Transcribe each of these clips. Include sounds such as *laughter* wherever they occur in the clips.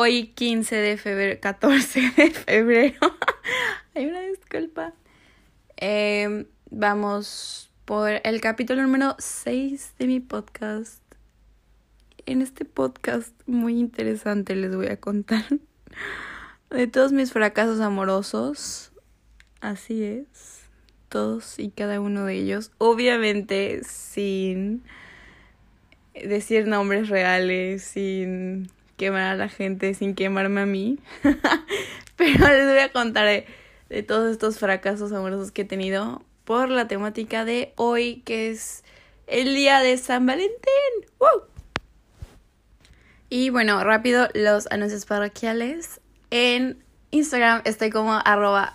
hoy 15 de febrero, 14 de febrero. *laughs* Hay una disculpa. Em, vamos por el capítulo número 6 de mi podcast. En este podcast muy interesante les voy a contar *laughs* de todos mis fracasos amorosos. Así es. Todos y cada uno de ellos. Obviamente sin decir nombres reales, sin quemar a la gente, sin quemarme a mí. *laughs* Pero les voy a contar de, todos estos fracasos amorosos que he tenido por la temática de hoy, que es el día de San Valentín. Y bueno, rápido los anuncios parroquiales. En Instagram estoy como arroba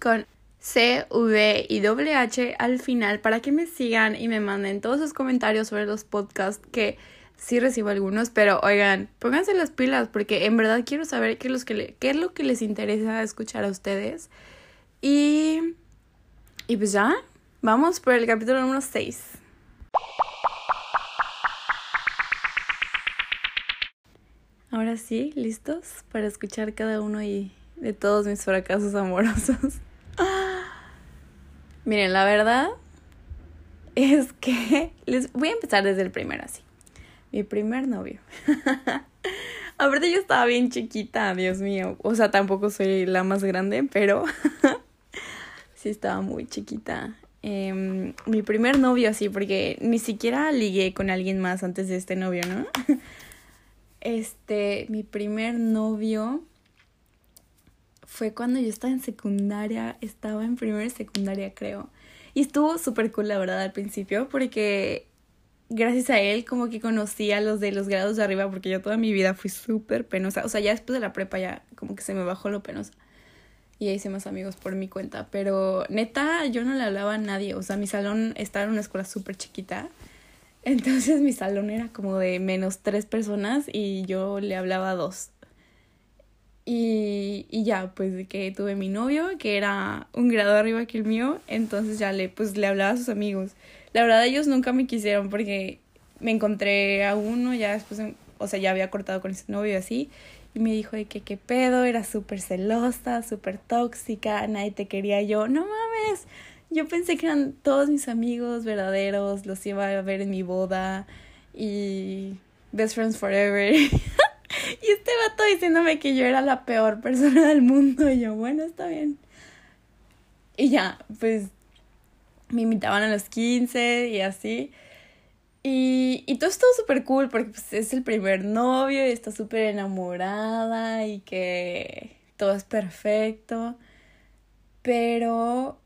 con C, V y W H al final para que me sigan y me manden todos sus comentarios sobre los podcasts que sí recibo algunos, pero oigan, pónganse las pilas porque en verdad quiero saber qué es, lo que les interesa escuchar a ustedes. Y, y pues ya, vamos por el capítulo número 6. Ahora sí, listos para escuchar cada uno y de todos mis fracasos amorosos. *laughs* Miren, la verdad es que *laughs* les voy a empezar desde el primero así. Mi primer novio. *laughs* Aparte yo estaba bien chiquita, Dios mío. O sea, tampoco soy la más grande, pero *laughs* sí estaba muy chiquita. Em, mi primer novio así, porque ni siquiera ligué con alguien más antes de este novio, ¿no? *laughs* Este, mi primer novio fue cuando yo estaba en secundaria, estaba en primera secundaria creo. Y estuvo súper cool la verdad al principio porque gracias a él como que conocí a los de los grados de arriba porque yo toda mi vida fui súper penosa. O sea, ya después de la prepa ya como que se me bajó lo penosa. Y hice más amigos por mi cuenta. Pero neta, yo no le hablaba a nadie. O sea, mi salón estaba en una escuela súper chiquita. Entonces mi salón era como de menos tres personas y yo le hablaba a dos. Y, y ya, pues que tuve mi novio, que era un grado arriba que el mío, entonces ya le, pues, le hablaba a sus amigos. La verdad ellos nunca me quisieron porque me encontré a uno, ya después, o sea, ya había cortado con ese novio y así, y me dijo de que qué pedo, era súper celosa, súper tóxica, nadie te quería yo, no mames, yo pensé que eran todos mis amigos verdaderos, los iba a ver en mi boda y best friends forever. *laughs* Y este vato diciéndome que yo era la peor persona del mundo. Y yo, bueno, está bien. Y ya, pues me invitaban a los 15 y así. Y, y todo estuvo súper cool porque pues, es el primer novio y está súper enamorada y que todo es perfecto. Pero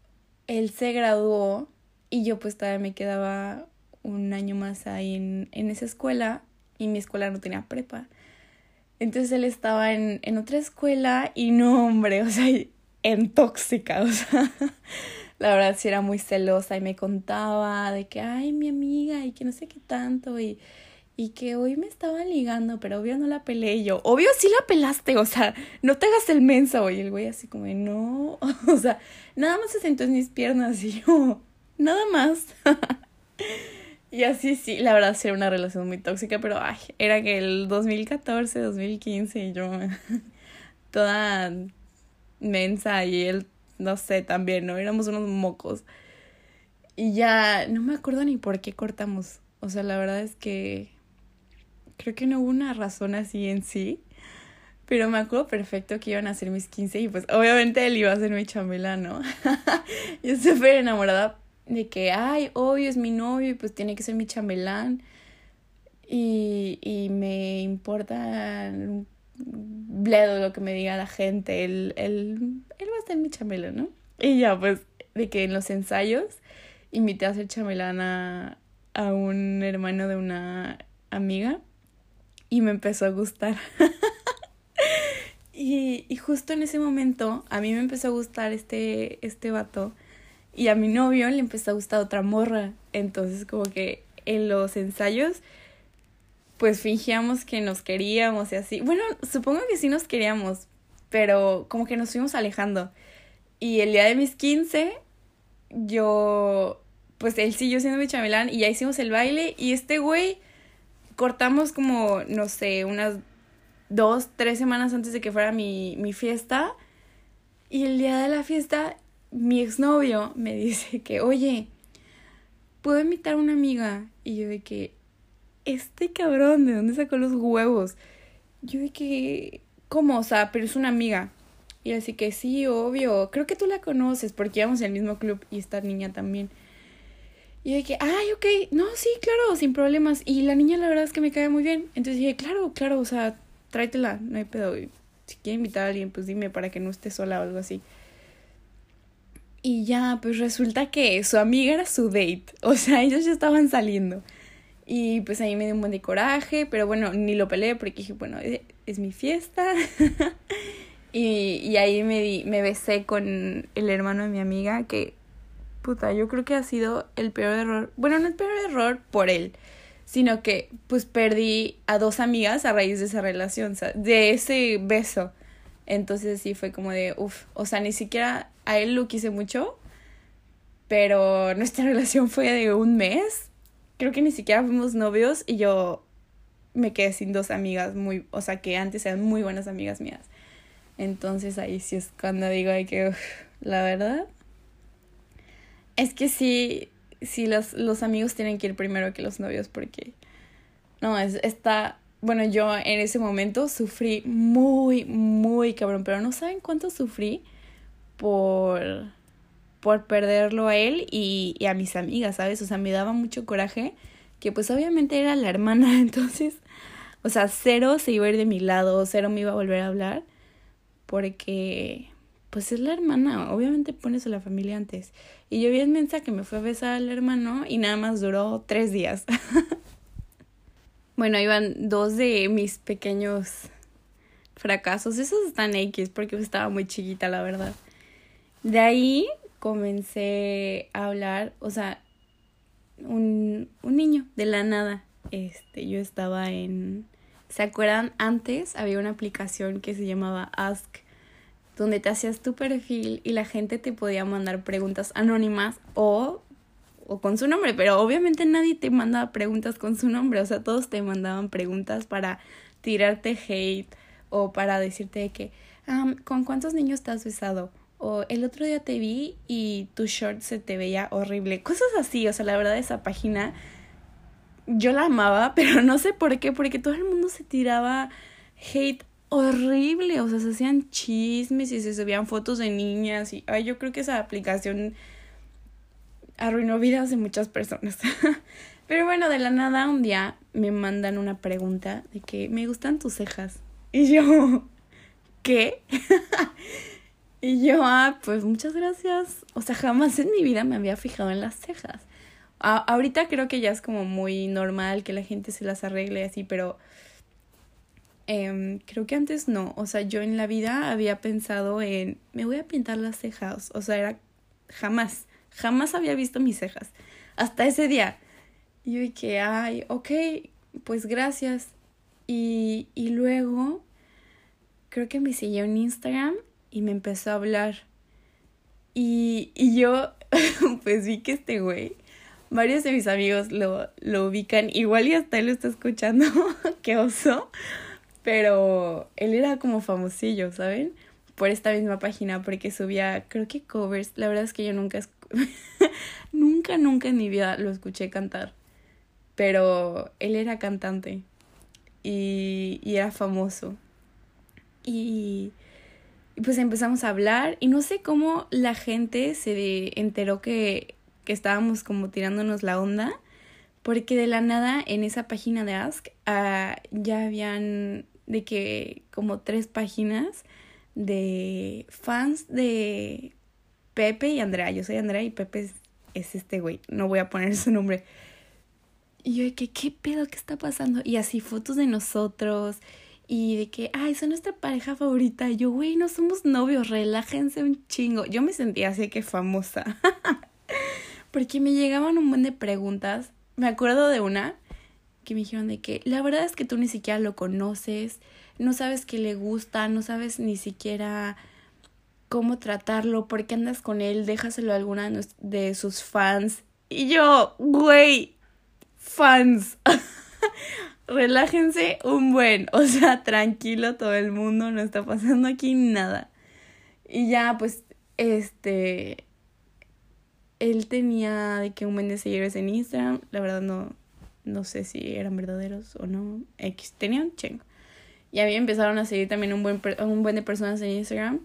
él se graduó y yo pues todavía me quedaba un año más ahí en, en esa escuela y mi escuela no tenía prepa. Entonces él estaba en, en otra escuela y no, hombre, o sea, *laughs* en tóxica, o sea, la verdad sí era muy celosa y me contaba de que, ay, mi amiga y que no sé qué tanto y, y que hoy me estaba ligando, pero obvio no la peleé yo. Obvio sí la pelaste, o sea, no te hagas el mensa, y el güey así como, no, *laughs* o sea, nada más se sentó en mis piernas y yo, nada más. *laughs* Y así sí, la verdad sí era una relación muy tóxica, pero ay, era que el 2014, 2015 y yo *laughs* toda mensa y él, no sé, también, ¿no? Éramos unos mocos. Y ya no me acuerdo ni por qué cortamos. O sea, la verdad es que creo que no hubo una razón así en sí. Pero me acuerdo perfecto que iban a ser mis 15 y pues obviamente él iba a ser mi chamela, ¿no? *laughs* yo súper enamorada de que, ay, obvio es mi novio y pues tiene que ser mi chambelán. Y, y me importa bledo lo que me diga la gente. Él, ser mi chambelán, ¿no? Y ya, pues, de que en los ensayos invité a hacer chambelán a, a un hermano de una amiga y me empezó a gustar. *laughs* y, y justo en ese momento a mí me empezó a gustar este, este vato y a mi novio le empezó a gustar otra morra. Entonces como que en los ensayos pues fingíamos que nos queríamos y así. Bueno, supongo que sí nos queríamos, pero como que nos fuimos alejando. Y el día de mis 15, yo, pues él siguió siendo mi chamelán y ya hicimos el baile y este güey cortamos como, no sé, unas dos, tres semanas antes de que fuera mi, mi fiesta. Y el día de la fiesta, mi exnovio me *laughs* dice que, oye, ¿puedo invitar a una amiga? Y yo de que, este cabrón, ¿de dónde sacó los huevos? Yo de que, ¿cómo? O sea, pero es una amiga. Y así que sí, obvio, creo que tú la conoces porque íbamos en el mismo club y esta niña también. Y yo dije, ay, ok, no, sí, claro, sin problemas. Y la niña la verdad es que me cae muy bien. Entonces dije, claro, claro, o sea, tráetela, no hay pedo. Si quiere invitar a alguien, pues dime para que no esté sola o algo así. Y ya, pues resulta que su amiga era su date. O sea, ellos ya estaban saliendo. Y pues ahí me dio un buen de coraje, pero bueno, ni lo peleé porque dije, bueno, es, es mi fiesta. *laughs* y, y ahí me, me besé con el hermano de mi amiga, que puta, yo creo que ha sido el peor error. Bueno, no el peor error por él, sino que pues perdí a dos amigas a raíz de esa relación, de ese beso. Entonces sí fue como de, uff, o sea, ni siquiera a él lo quise mucho, pero nuestra *laughs* relación fue de un mes. Creo que ni siquiera fuimos novios y yo me quedé sin dos amigas muy, o sea, que antes eran muy buenas amigas mías. Entonces ahí sí es cuando digo que, la verdad, es que sí, sí los, los amigos tienen que ir primero que los novios porque, no, es, está, bueno, yo en ese momento sufrí muy, muy cabrón, pero no saben cuánto sufrí por, por perderlo a él y, a mis amigas, ¿sabes? O sea, me daba mucho coraje que pues obviamente era la hermana, *laughs* entonces, o sea, cero se iba a ir de mi lado, cero me iba a volver a hablar, porque pues es la hermana, obviamente pones a la familia antes. Y yo vi en mensa que me fue a besar al hermano y nada más duró tres días. *laughs* bueno, iban dos de mis pequeños fracasos. Esos están X porque estaba muy chiquita, la verdad. De ahí comencé a hablar, o sea, un, un niño de la nada. Este, yo estaba en. ¿Se acuerdan? Antes había una aplicación que se llamaba Ask donde te hacías tu perfil y la gente te podía mandar preguntas anónimas o, o con su nombre, pero obviamente nadie te mandaba preguntas con su nombre, o sea, todos te mandaban preguntas para tirarte hate o para decirte que, ¿con cuántos niños te has besado? O el otro día te vi y tu short se te veía horrible. Cosas así, o sea, la verdad esa página yo la amaba, *laughs* pero no sé por qué, porque todo el mundo se tiraba hate horrible, o sea, se hacían chismes y se subían fotos de niñas y ay, yo creo que esa aplicación arruinó vidas de muchas personas. *laughs* Pero bueno, de la nada un día me mandan una pregunta de que me gustan tus cejas. Y yo, *laughs* ¿qué? Y yo, ah, pues muchas gracias. O sea, jamás en mi vida me había fijado en las cejas. ahorita creo que ya es como muy normal que la gente se las arregle así, pero Em, creo que antes no, o sea, yo en la vida había pensado en, me voy a pintar las cejas, o sea, era jamás, jamás había visto mis cejas, hasta ese día. Y yo dije, ay, ok, pues gracias. Y, y luego, creo que me siguió en Instagram y me empezó a hablar. Y, y yo, *laughs* pues vi que este güey, varios de mis amigos lo, lo ubican, igual y hasta él lo está escuchando, *laughs* qué oso pero él era como famosillo, ¿saben? Por esta misma página, porque subía, creo que covers. La verdad es que yo nunca, *laughs* nunca, nunca en mi vida lo escuché cantar. Pero él era cantante y, y era famoso. Y, y pues empezamos a hablar y no sé cómo la gente se enteró que, que estábamos como tirándonos la onda porque de la nada en esa página de Ask uh, ya habían de que como tres páginas de fans de Pepe y Andrea. Yo soy Andrea y Pepe es, este güey. No voy a poner su nombre. Y yo de que, ¿qué pedo? ¿Qué está pasando? Y así fotos de nosotros. Y de que, ay, son nuestra pareja favorita. Y yo, güey, no somos novios, relájense un chingo. Yo me sentía así que famosa. *laughs* Porque me llegaban un buen de preguntas. Me acuerdo de una que me dijeron de que la verdad es que tú ni siquiera lo conoces, no sabes qué le gusta, no sabes ni siquiera cómo tratarlo, por qué andas con él, déjaselo a alguna de sus fans. Y yo, güey, fans. *laughs* relájense un buen, *laughs* o sea, tranquilo todo el mundo, no está pasando aquí nada. Y ya, pues, este, él tenía de que un buen de seguidores en Instagram, la verdad no, no sé si eran verdaderos o no, X, tenían chingo. Y a mí empezaron a seguir también un buen, un buen de personas en Instagram.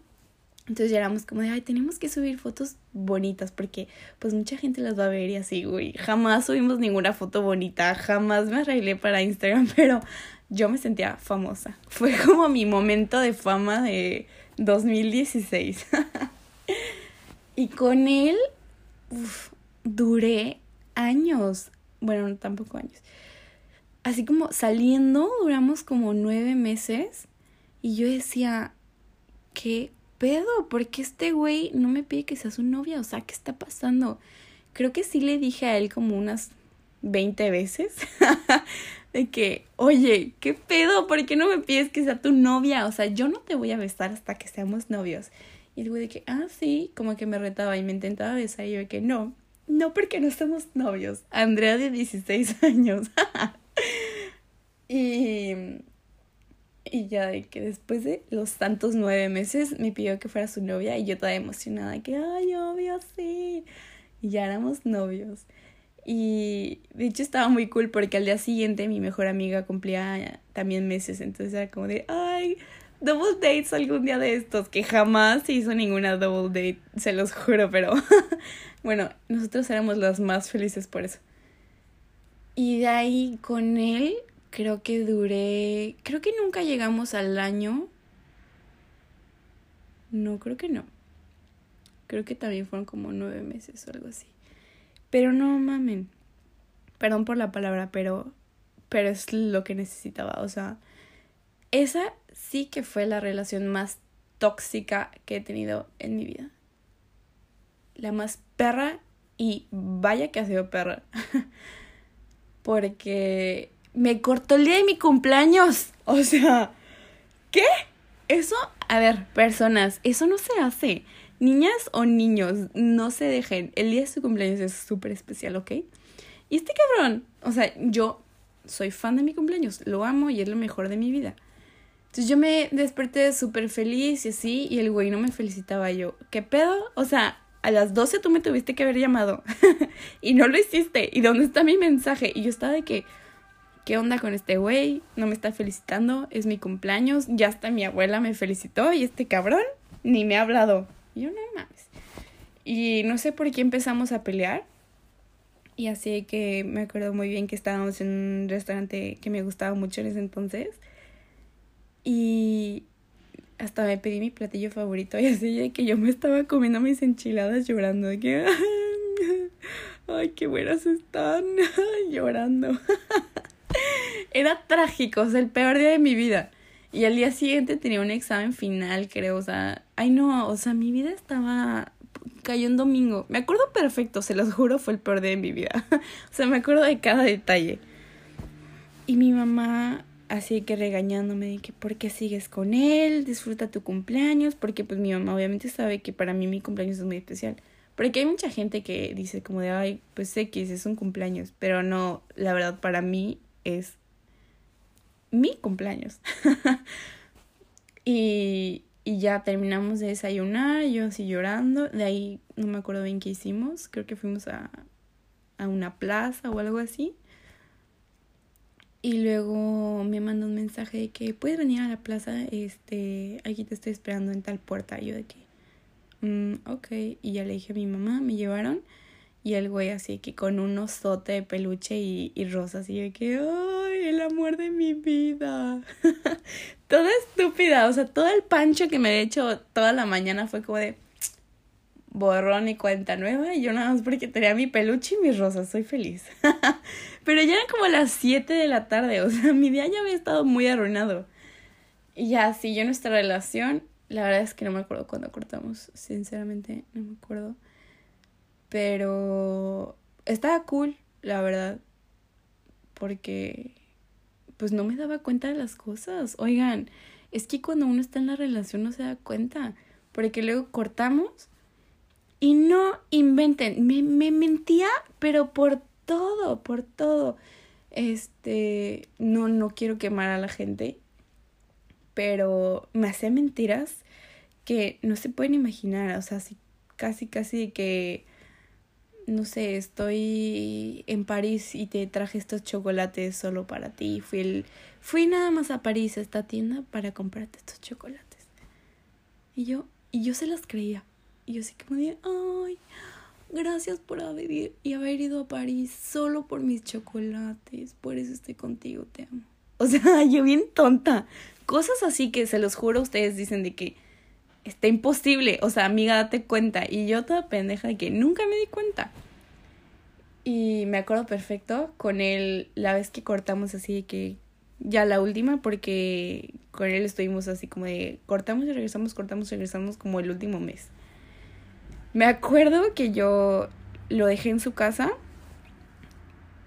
Entonces ya éramos como de, ay, tenemos que subir fotos bonitas porque pues mucha gente las va a ver y así, güey. Jamás subimos ninguna foto bonita, jamás me arreglé para Instagram, *laughs* pero yo me sentía famosa. *laughs* Fue como mi momento de fama de 2016. *laughs* y con él, uf, duré años, bueno, tampoco años. Así como saliendo, duramos como nueve meses y yo decía, ¿qué pedo? ¿Por qué este güey no me pide que sea su novia? O sea, ¿qué está pasando? Creo que sí le dije a él como unas 20 veces *laughs* de que, oye, ¿qué pedo? ¿Por qué no me pides que sea tu novia? O sea, yo no te voy a besar hasta que seamos novios. Y el güey de que, ah, sí, como que me retaba y me intentaba besar y yo de que no, no porque no somos novios. Andrea de 16 *laughs* años. y y ya de que después de los tantos nueve meses me pidió que fuera su novia y yo toda emocionada, que, ay, obvio, sí. Y ya éramos novios. Y de hecho estaba muy cool porque al día siguiente mi mejor amiga cumplía también meses, entonces era como de, ay, double dates algún día de estos, que jamás se hizo ninguna double date, se los juro, pero *laughs* bueno, nosotros éramos las más felices por eso. Y de ahí con él creo que duré, creo que nunca llegamos al año. No, creo que no. Creo que también fueron como nueve meses o algo así. Pero no mamen. Perdón por la palabra, pero, pero es lo que necesitaba. O sea, esa sí que fue la relación más tóxica que he tenido en mi vida. La más perra y vaya que ha sido perra. *laughs* Porque me cortó el día de mi cumpleaños. O sea, ¿qué? Eso, a ver, personas, eso no se hace. Niñas o niños, no se dejen. El día de su cumpleaños es súper especial, ¿ok? Y este cabrón, o sea, yo soy fan de mi cumpleaños, lo amo y es lo mejor de mi vida. Entonces yo me desperté súper feliz y así, y el güey no me felicitaba yo. ¿Qué pedo? O sea, a las 12 tú me tuviste que haber llamado *laughs* y no lo hiciste. ¿Y dónde está mi mensaje? Y yo estaba de que, ¿qué onda con este güey? No me está felicitando, es mi cumpleaños, ya hasta mi abuela me felicitó y este cabrón ni me ha hablado. Y yo no mames. Y no sé por qué empezamos a pelear. Y así que me acuerdo muy bien que estábamos en un restaurante que me gustaba mucho en ese entonces. Y hasta me pedí mi platillo favorito y así de que yo me estaba comiendo mis enchiladas llorando de que *laughs* ay qué buenas están *laughs* llorando *laughs* era trágico, o sea, el peor día de mi vida. Y al día siguiente tenía un examen final, creo, o sea, ay no, o sea, mi vida estaba cayó un domingo. Me acuerdo perfecto, se los juro, fue el peor día de mi vida. *laughs* o sea, me acuerdo de cada detalle. Y mi mamá así que regañándome de que por qué sigues con él, disfruta tu cumpleaños, porque pues mi mamá obviamente sabe que para mí mi cumpleaños es muy especial. Porque hay mucha gente que dice como de, ay, pues X, es un cumpleaños, pero no, la verdad para mí es mi cumpleaños. *laughs* y, y ya terminamos de desayunar, yo así llorando. De ahí no me acuerdo bien qué hicimos. Creo que fuimos a, a una plaza o algo así. Y luego me mandó un mensaje de que puedes venir a la plaza, este, aquí te estoy esperando en tal puerta. Y yo de que, mm, ok. Y ya le dije a mi mamá, me llevaron. Y el güey así que con un osote de peluche y, y rosas. Y de que, ¡ay, el amor de mi vida! *laughs* Toda estúpida. O sea, todo el pancho que me he hecho toda la mañana fue como de borrón y cuenta nueva. Y yo nada más porque tenía mi peluche y mis rosas. Soy feliz. *laughs* Pero ya eran como las 7 de la tarde. O sea, mi día ya había estado muy arruinado. Y ya, sí, yo nuestra relación, la verdad es que no me acuerdo cuándo cortamos. Sinceramente, no me acuerdo. Pero estaba cool, la verdad. Porque pues no me daba cuenta de las cosas. Oigan, es que cuando uno está en la relación no se da cuenta. Porque luego cortamos y no inventen. Me, me mentía, pero por todo, por todo. Este, no, no quiero quemar a la gente, pero me hacía mentiras que no se pueden imaginar, o sea, así, casi, casi que, no sé, estoy en París y te traje estos chocolates solo para ti. Fui, fui nada más a París, a esta tienda, para comprarte estos chocolates. Y yo, y yo se las creía. Y yo así como de, ay, gracias por haber ido, y haber ido a París solo por mis chocolates. Por eso estoy contigo, te amo. *laughs* O sea, yo bien tonta. Cosas así que se los juro, ustedes dicen de que está imposible. O sea, amiga, date cuenta. Y yo toda pendeja de que nunca me di cuenta. Y me acuerdo perfecto con él la vez que cortamos así de que ya la última porque con él estuvimos así como de cortamos y regresamos, cortamos y regresamos como el último mes. Me acuerdo que yo lo dejé en su casa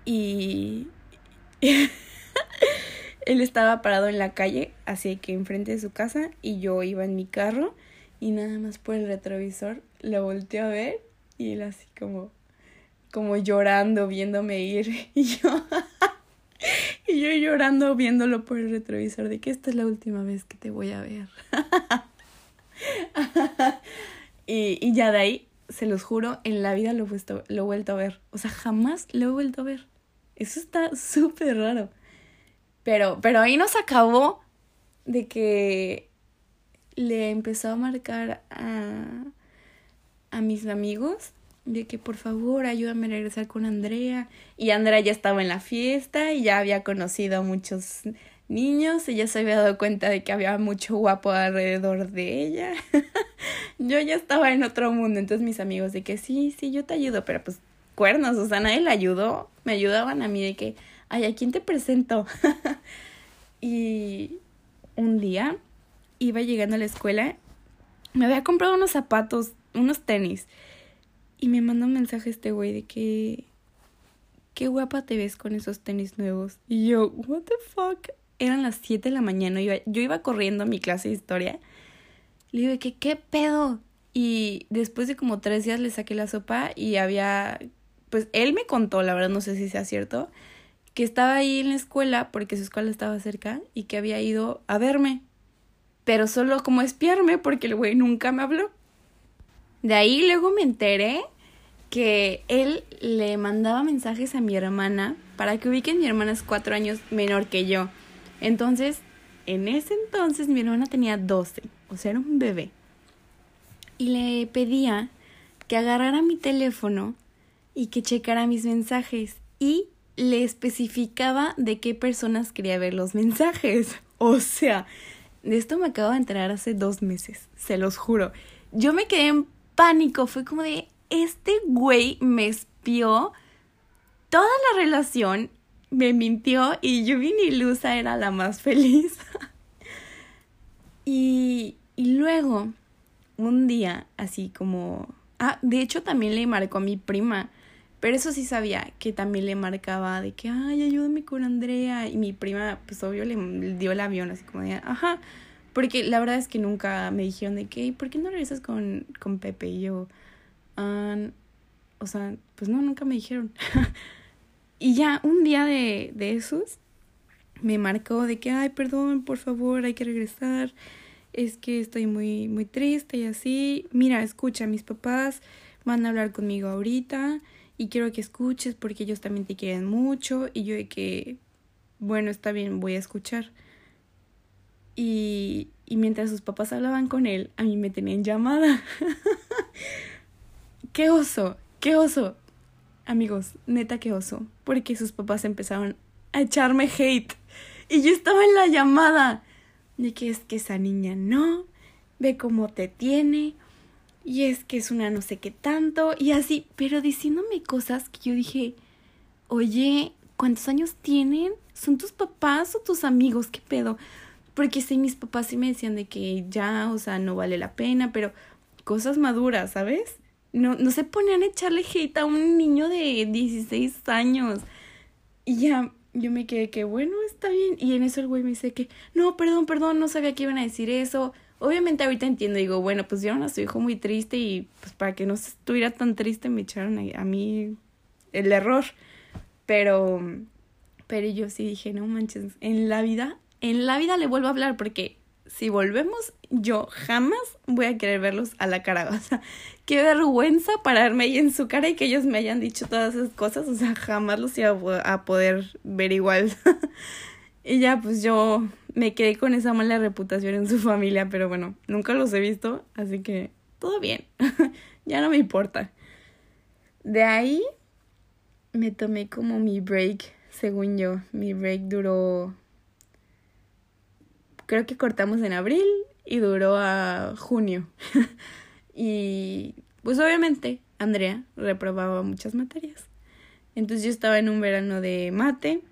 y *laughs* él estaba parado en la calle, así que enfrente de su casa y yo iba en mi carro y nada más por el retrovisor lo volteé a ver y él así como como llorando viéndome ir *laughs* y yo *laughs* y yo llorando viéndolo por el retrovisor de que esta es la última vez que te voy a ver. *laughs* y, y ya de ahí, se los juro, en la vida lo, lo he vuelto a ver. O sea, jamás lo he vuelto a ver. Eso está súper raro. Pero, pero ahí nos acabó de que le empezó a marcar a, a mis amigos de que por favor ayúdame a regresar con Andrea. Y Andrea ya estaba en la fiesta y ya había conocido a muchos niños y ya se había dado cuenta de que había mucho guapo alrededor de ella. *laughs* yo ya estaba en otro mundo, entonces mis amigos de que sí, sí, yo te ayudo, pero pues cuernos, o sea, nadie le ayudó, me ayudaban a mí de que, ay, ¿a quién te presento? *laughs* y un día iba llegando a la escuela, me había comprado unos zapatos, unos tenis y me manda un mensaje este güey de que. Qué guapa te ves con esos tenis nuevos. Y yo, what the fuck. Eran las 7 de la mañana. Iba, yo iba corriendo a mi clase de historia. Le digo, que qué pedo. Y después de como tres días le saqué la sopa y había. Pues él me contó, la verdad no sé si sea cierto, que estaba ahí en la escuela porque su escuela estaba cerca y que había ido a verme. Pero solo como espiarme porque el güey nunca me habló. De ahí luego me enteré que él le mandaba mensajes a mi hermana para que ubiquen mi hermana es cuatro años menor que yo. Entonces, en ese entonces mi hermana tenía 12, o sea, era un bebé. Y le pedía que agarrara mi teléfono y que checara mis mensajes y le especificaba de qué personas quería ver los mensajes. *laughs* O sea, de esto me acabo de enterar hace dos meses, se los juro. Yo me quedé en pánico, fue como de, este güey me espió toda la relación, me mintió y yo vi ilusa era la más feliz. *laughs* y, y luego, un día, así como... Ah, de hecho también le marcó a mi prima. Pero eso sí sabía que también le marcaba de que, ay, ayúdame con Andrea. Y mi prima, pues obvio, le dio el avión, así como de, ajá. Porque la verdad es que nunca me dijeron de que, ¿por qué no regresas con, con Pepe? Y yo, o sea, pues no, nunca me dijeron. *laughs* y ya un día de, de esos me marcó de que, ay, perdón, por favor, hay que regresar. Es que estoy muy, muy triste y así. Mira, escucha, mis papás van a hablar conmigo ahorita y quiero que escuches porque ellos también te quieren mucho. Y yo de que, bueno, está bien, voy a escuchar. Y, y mientras sus papás hablaban con él, a mí me tenían llamada. *laughs* ¡Qué oso! ¡Qué oso! Amigos, neta, qué oso. Porque sus papás empezaron a echarme hate. Y yo estaba en la llamada. De que es que esa niña no. Ve cómo te tiene. Y es que es una no sé qué tanto. Y así, pero diciéndome cosas que yo dije, oye, ¿cuántos años tienen? ¿Son tus papás o tus amigos? ¿Qué pedo? Porque sí, mis papás sí me decían de que ya, o sea, no vale la pena, pero cosas maduras, ¿sabes? No, no se ponían a echarle hate a un niño de 16 años. Y ya, yo me quedé que, bueno, está bien. Y en eso el güey me dice que, no, perdón, perdón, no sabía que iban a decir eso. Obviamente ahorita entiendo, digo, bueno, pues vieron a su hijo muy triste y pues para que no estuviera tan triste me echaron a, a mí el error. Pero Pero yo sí dije, no manches, en la vida, en la vida le vuelvo a hablar porque si volvemos, yo jamás voy a querer verlos a la cara. O sea, qué vergüenza pararme ahí en su cara y que ellos me hayan dicho todas esas cosas. O sea, jamás los iba a poder ver igual. *laughs* y ya, pues yo me quedé con esa mala reputación en su familia, pero bueno, nunca los he visto, así que todo bien. *laughs* ya no me importa. De ahí me tomé como mi break, según yo. Mi break duró creo que cortamos en abril y duró a junio. *laughs* y pues obviamente Andrea reprobaba muchas materias. Entonces yo estaba en un verano de mate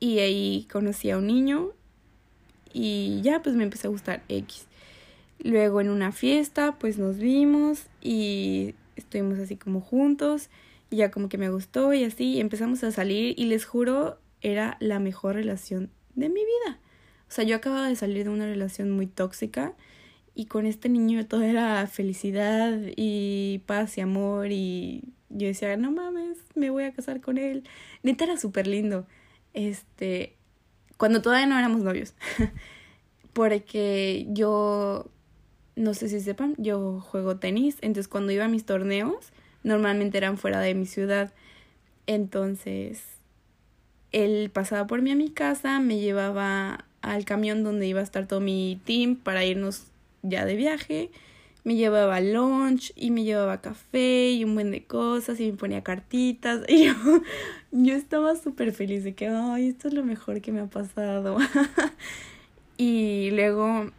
y ahí conocí a un niño y ya pues me empezó a gustar X. Luego en una fiesta pues nos vimos y estuvimos así como juntos ya como que me gustó y así empezamos a salir y les juro era la mejor relación de mi vida. O sea, yo acababa de salir de una relación muy tóxica y con este niño todo era felicidad y paz y amor y yo decía, no mames, me voy a casar con él. Neta era súper lindo. Este, cuando todavía no éramos novios. *laughs* Porque yo, no sé si sepan, yo juego tenis. Entonces cuando iba a mis torneos, normalmente eran fuera de mi ciudad. Entonces, él pasaba por mí a mi casa, me llevaba al camión donde iba a estar todo mi team para irnos ya de viaje. Me llevaba lunch y me llevaba café y un buen de cosas y me ponía cartitas. *laughs* Y yo, yo estaba súper feliz de que, ay, esto es lo mejor que me ha pasado. *laughs* y luego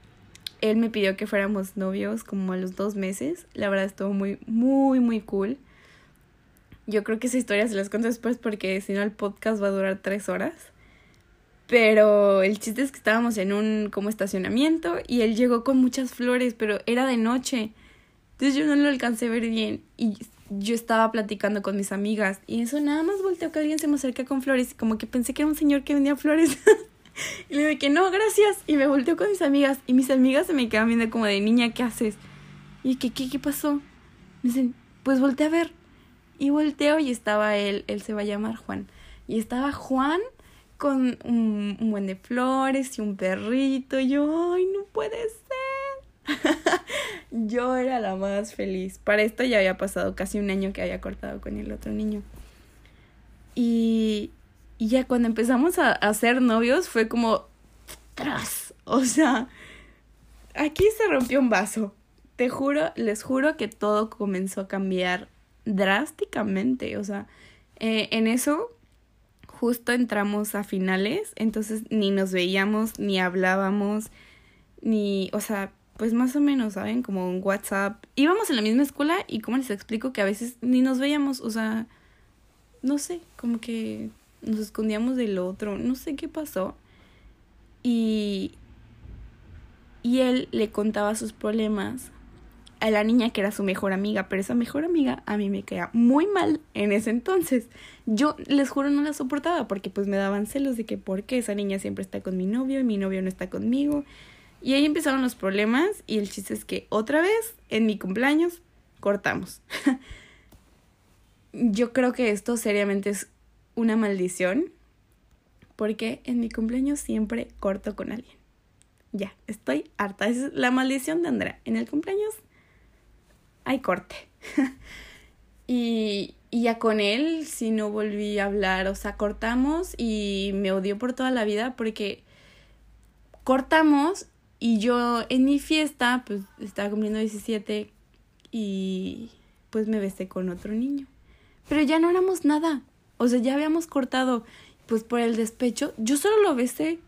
él me pidió que fuéramos novios como a los dos meses. La verdad estuvo muy, muy, muy cool. Yo creo que esa historia se las cuento después porque si no el podcast va a durar tres horas. Pero el chiste es que estábamos en un como estacionamiento y él llegó con muchas flores, pero era de noche. Entonces yo no lo alcancé a ver bien y yo estaba platicando con mis amigas y eso nada más volteó que alguien se me acerca con flores y como que pensé que era un señor que vendía flores. *laughs* y le dije no, gracias. Y me volteó con mis amigas y mis amigas se me quedaban viendo como de niña, ¿qué haces? Y que, ¿qué, qué pasó? Me dicen, pues volteé a ver. Y volteo y estaba él, él se va a llamar Juan. Y estaba Juan con un, buen de flores y un perrito. Y yo, ay, no puede ser. *laughs* yo era la más feliz. Para esto ya había pasado casi un año que había cortado con el otro niño. Y, y ya cuando empezamos a, a ser novios fue como, tras, o sea, aquí se rompió un vaso. Te juro, les juro que todo comenzó a cambiar drásticamente. O sea, eh, en eso justo entramos a finales, entonces ni nos veíamos, ni hablábamos, ni, o sea, pues más o menos, ¿saben? Como un WhatsApp. Íbamos en la misma escuela y como les explico que a veces ni nos veíamos, o sea, no sé, como que nos escondíamos del otro, no sé qué pasó. Y, y él le contaba sus problemas a la niña que era su mejor amiga, pero esa mejor amiga a mí me caía muy mal en ese entonces. Yo les juro no la soportaba porque pues me daban celos de que por qué esa niña siempre está con mi novio y mi novio no está conmigo. Y ahí empezaron los problemas y el chiste es que otra vez en mi cumpleaños cortamos. *laughs* Yo creo que esto seriamente es una maldición porque en mi cumpleaños siempre corto con alguien. Ya, estoy harta. es la maldición de Andrea. En el cumpleaños hay corte. *laughs* y, y ya con él si no volví a hablar, o sea, cortamos y me odió por toda la vida porque cortamos y yo en mi fiesta, pues estaba cumpliendo 17 y pues me besé con otro niño. Pero ya no éramos nada, o sea, ya habíamos cortado, pues por el despecho, yo solo lo besé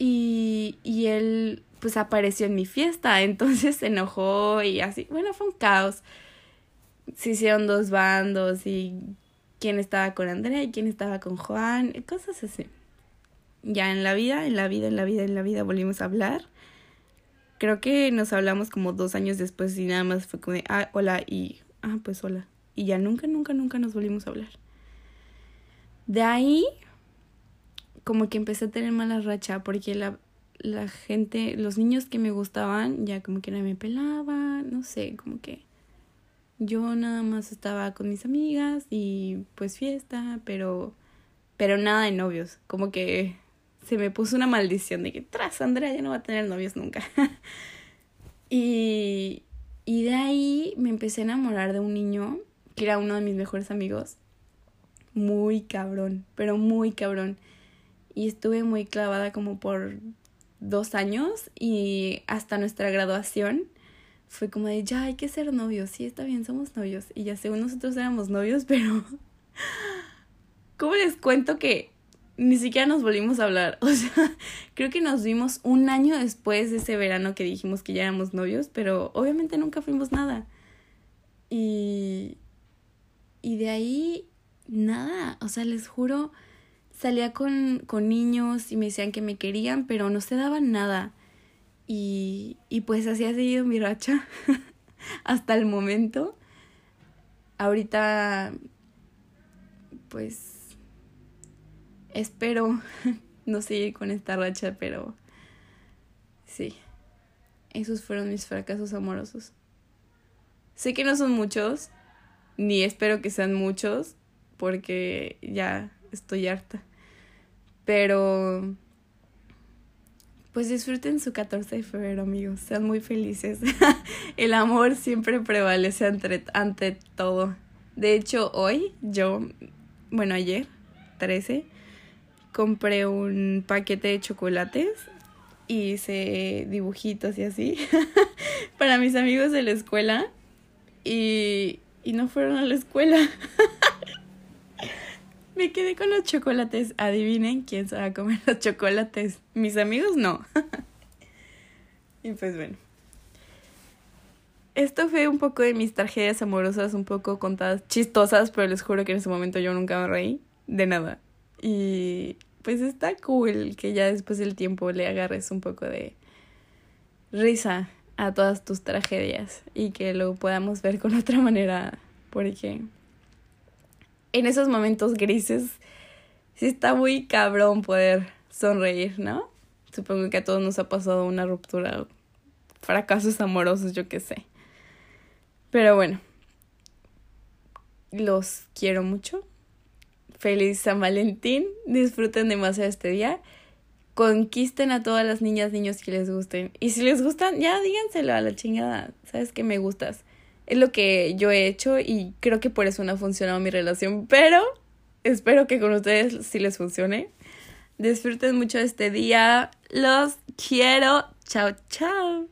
y, y él pues apareció en mi fiesta, *laughs* entonces se enojó y así, bueno, fue un caos. Se hicieron dos bandos y quién estaba con Andrea y quién estaba con Juan, cosas así. Ya en la vida, en la vida, en la vida, en la vida volvimos a hablar. Creo que nos hablamos como dos años después y nada más fue como de, ah, hola y, ah, pues hola. Y ya nunca, nunca, nunca nos volvimos a hablar. De ahí, como que empecé a tener mala racha porque la, la gente, los niños que me gustaban, ya como que no me pelaban, no sé, como que yo nada más estaba con mis amigas y pues fiesta, pero pero nada de novios, como que se me puso una maldición de que tras Andrea ya no va a tener novios nunca. *laughs* y, y de ahí me empecé a enamorar de un niño que era uno de mis mejores amigos. Muy cabrón, pero muy cabrón. Y estuve muy clavada como por dos años y hasta nuestra graduación fue como de ya hay que ser novios, sí está bien, somos novios. Y ya según nosotros éramos novios, *laughs* pero ¿cómo les cuento que ni siquiera nos volvimos a hablar? *laughs* O sea, creo que nos vimos un año después de ese verano que dijimos que ya éramos novios, pero obviamente nunca fuimos nada. Y, y de ahí, nada, o sea, les juro, salía con, con niños y me decían que me querían, pero no se daban nada. Y, y pues así ha seguido mi racha *laughs* hasta el momento. Ahorita, pues, espero *laughs* no seguir con esta racha, pero sí, esos fueron mis fracasos amorosos. Sé que no son muchos, ni espero que sean muchos, porque ya estoy harta. Pero pues disfruten su 14 de febrero, amigos. Sean muy felices. *laughs* El amor siempre prevalece ante, ante todo. De hecho, hoy yo, bueno, ayer, 13, compré un paquete de chocolates y hice dibujitos y así *laughs* para mis amigos de la escuela y, y no fueron a la escuela. *laughs* Me quedé con los chocolates. Adivinen quién se va a comer los chocolates. Mis amigos no. *laughs* y pues bueno. Esto fue un poco de mis tragedias amorosas, un poco contadas chistosas, pero les juro que en ese momento yo nunca me reí de nada. Y pues está cool que ya después del tiempo le agarres un poco de risa a todas tus tragedias y que lo podamos ver con otra manera, porque en esos momentos grises, sí está muy cabrón poder sonreír, ¿no? Supongo que a todos nos ha pasado una ruptura, fracasos amorosos, yo qué sé. Pero bueno, los quiero mucho. Feliz San Valentín. Disfruten demasiado este día. Conquisten a todas las niñas, niños que les gusten. Y si les gustan, ya díganselo a la chingada. Sabes que me gustas. Es lo que yo he hecho y creo que por eso no ha funcionado mi relación, pero espero que con ustedes sí les funcione. Disfruten mucho este día. Los quiero. Chao, chao.